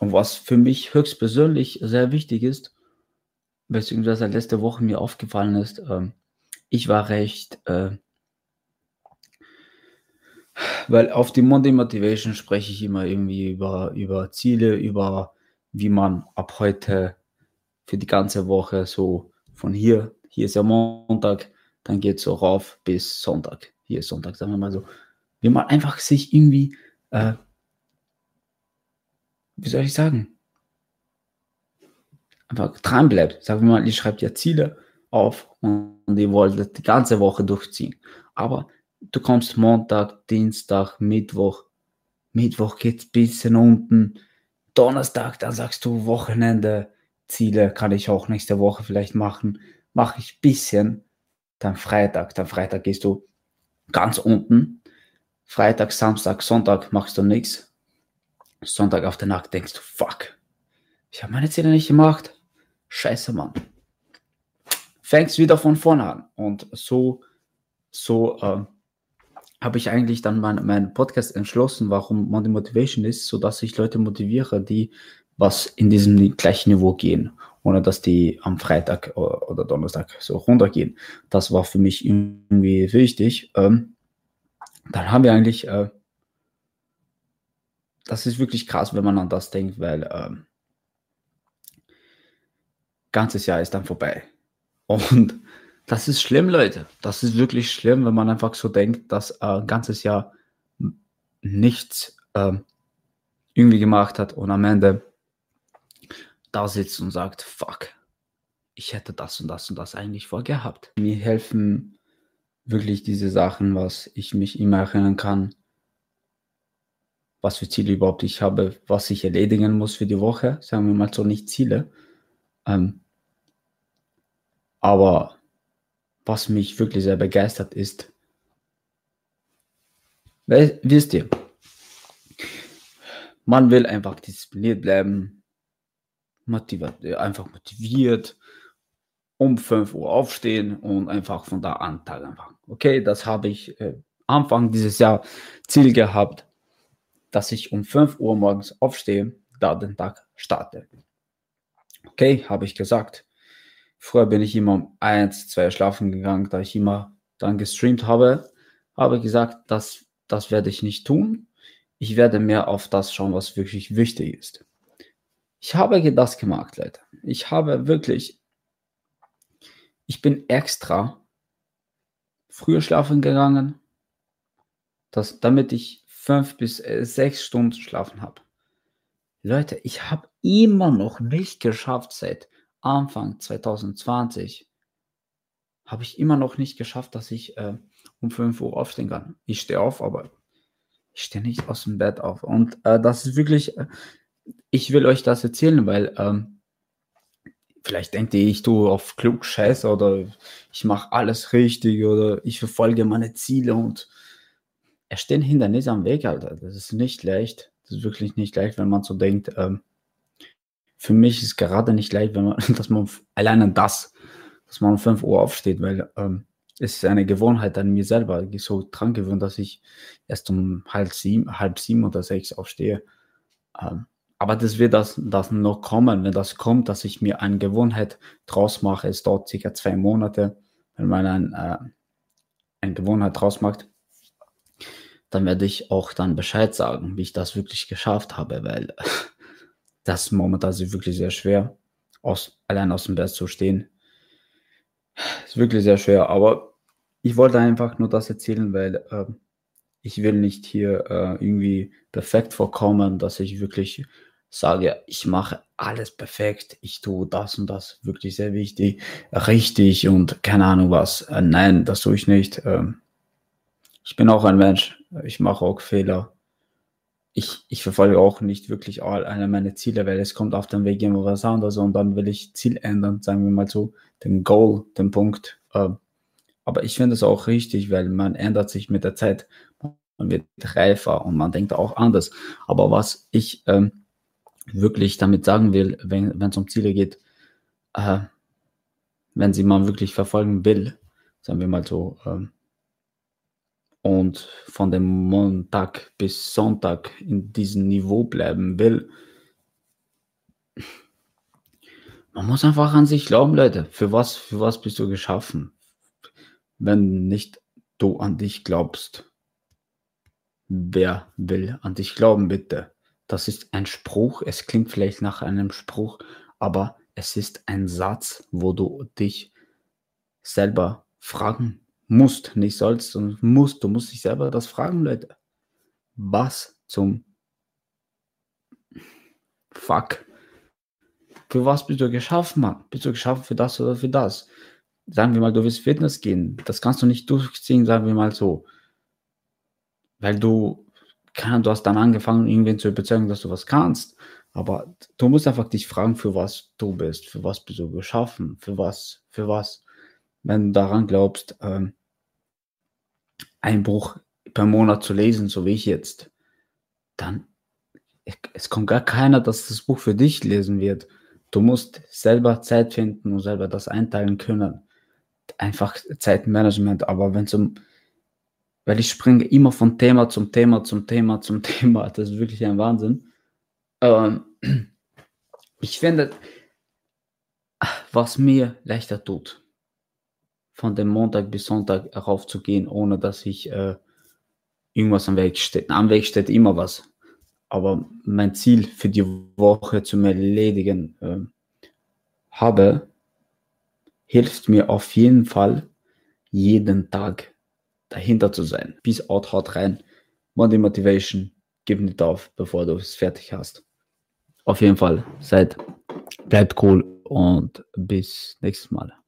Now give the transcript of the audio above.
und was für mich höchstpersönlich sehr wichtig ist, beziehungsweise letzte Woche mir aufgefallen ist, ähm, ich war recht, äh, weil auf die Monday Motivation spreche ich immer irgendwie über, über Ziele, über wie man ab heute für die ganze Woche so von hier, hier ist ja Montag, dann geht es so rauf bis Sonntag. Hier ist Sonntag, sagen wir mal so. Wie man einfach sich irgendwie, äh, wie soll ich sagen, einfach dran bleibt. Sagen wir mal, ihr schreibt ja Ziele auf und ihr wollt die ganze Woche durchziehen. Aber du kommst Montag, Dienstag, Mittwoch. Mittwoch geht es ein bisschen unten. Donnerstag, dann sagst du Wochenende, Ziele kann ich auch nächste Woche vielleicht machen. Mache ich ein bisschen. Dann Freitag. Dann Freitag gehst du ganz unten. Freitag, Samstag, Sonntag machst du nichts. Sonntag auf der Nacht denkst du, fuck, ich habe meine Ziele nicht gemacht. Scheiße, Mann. Fängst wieder von vorne an. Und so, so äh, habe ich eigentlich dann meinen mein Podcast entschlossen, warum Monday Motivation ist, sodass ich Leute motiviere, die was in diesem gleichen Niveau gehen, ohne dass die am Freitag oder Donnerstag so runtergehen. Das war für mich irgendwie wichtig. Ähm, dann haben wir eigentlich, äh, das ist wirklich krass, wenn man an das denkt, weil ähm, ganzes Jahr ist dann vorbei. Und das ist schlimm, Leute. Das ist wirklich schlimm, wenn man einfach so denkt, dass äh, ein ganzes Jahr nichts äh, irgendwie gemacht hat und am Ende da sitzt und sagt, fuck, ich hätte das und das und das eigentlich vorgehabt. Mir helfen wirklich diese Sachen, was ich mich immer erinnern kann, was für Ziele überhaupt ich habe, was ich erledigen muss für die Woche. Sagen wir mal so nicht Ziele. Ähm, aber was mich wirklich sehr begeistert ist, wisst ihr, man will einfach diszipliniert bleiben, motiviert, einfach motiviert, um 5 Uhr aufstehen und einfach von da an Tag anfangen. Okay, das habe ich äh, Anfang dieses Jahr Ziel gehabt, dass ich um 5 Uhr morgens aufstehe, da den Tag starte. Okay, habe ich gesagt. Früher bin ich immer um 1, 2 schlafen gegangen, da ich immer dann gestreamt habe. Habe gesagt, das, das werde ich nicht tun. Ich werde mehr auf das schauen, was wirklich wichtig ist. Ich habe das gemacht, Leute. Ich habe wirklich, ich bin extra früher schlafen gegangen, dass, damit ich fünf bis äh, sechs Stunden schlafen habe. Leute, ich habe immer noch nicht geschafft seit Anfang 2020 habe ich immer noch nicht geschafft, dass ich äh, um 5 Uhr aufstehen kann. Ich stehe auf, aber ich stehe nicht aus dem Bett auf. Und äh, das ist wirklich, äh, ich will euch das erzählen, weil ähm, vielleicht denkt ihr, ich tue auf klug Scheiße oder ich mache alles richtig oder ich verfolge meine Ziele und es stehen Hindernisse am Weg, Alter. Das ist nicht leicht. Das ist wirklich nicht leicht, wenn man so denkt. Ähm, für mich ist gerade nicht leicht, wenn man, dass man alleine das, dass man um 5 Uhr aufsteht, weil ähm, es ist eine Gewohnheit an mir selber, so dran gewöhnt, dass ich erst um halb sieben, halb sieben oder sechs aufstehe. Ähm, aber das wird das, das noch kommen. Wenn das kommt, dass ich mir eine Gewohnheit draus mache, es dauert circa zwei Monate, wenn man ein, äh, eine Gewohnheit draus macht, dann werde ich auch dann Bescheid sagen, wie ich das wirklich geschafft habe, weil das momentan ist wirklich sehr schwer, aus, allein aus dem Bett zu stehen. Ist wirklich sehr schwer, aber ich wollte einfach nur das erzählen, weil äh, ich will nicht hier äh, irgendwie perfekt vorkommen, dass ich wirklich sage, ich mache alles perfekt, ich tue das und das wirklich sehr wichtig, richtig und keine Ahnung was. Äh, nein, das tue ich nicht. Ähm, ich bin auch ein Mensch, ich mache auch Fehler. Ich, ich verfolge auch nicht wirklich all eine meiner Ziele, weil es kommt auf dem Weg immer was anderes und dann will ich Ziel ändern, sagen wir mal so, den Goal, den Punkt. Ähm, aber ich finde es auch richtig, weil man ändert sich mit der Zeit, man wird reifer und man denkt auch anders. Aber was ich ähm, wirklich damit sagen will, wenn es um Ziele geht, äh, wenn sie man wirklich verfolgen will, sagen wir mal so, ähm, und von dem Montag bis Sonntag in diesem Niveau bleiben will, man muss einfach an sich glauben, Leute. Für was, für was bist du geschaffen? Wenn nicht du an dich glaubst. Wer will an dich glauben, bitte? Das ist ein Spruch. Es klingt vielleicht nach einem Spruch, aber es ist ein Satz, wo du dich selber fragen musst, nicht sollst, sondern musst. Du musst dich selber das fragen, Leute. Was zum Fuck? Für was bist du geschaffen, Mann? Bist du geschaffen für das oder für das? Sagen wir mal, du willst Fitness gehen. Das kannst du nicht durchziehen, sagen wir mal so. Weil du, du hast dann angefangen, irgendwen zu überzeugen, dass du was kannst. Aber du musst einfach dich fragen, für was du bist, für was bist du geschaffen, für was, für was. Wenn du daran glaubst, ähm, ein Buch per Monat zu lesen, so wie ich jetzt, dann es kommt gar keiner, dass das Buch für dich lesen wird. Du musst selber Zeit finden und selber das einteilen können. Einfach Zeitmanagement. Aber wenn zum, weil ich springe immer von Thema zum Thema zum Thema zum Thema. Das ist wirklich ein Wahnsinn. Ähm, ich finde, was mir leichter tut, von dem Montag bis Sonntag raufzugehen, ohne dass ich äh, irgendwas am Weg steht. Am Weg steht immer was. Aber mein Ziel für die Woche zu erledigen äh, habe, hilft mir auf jeden Fall, jeden Tag dahinter zu sein. Peace out, haut rein. Monday Motivation, gib nicht auf, bevor du es fertig hast. Auf jeden Fall, seid, bleibt cool und bis nächstes Mal.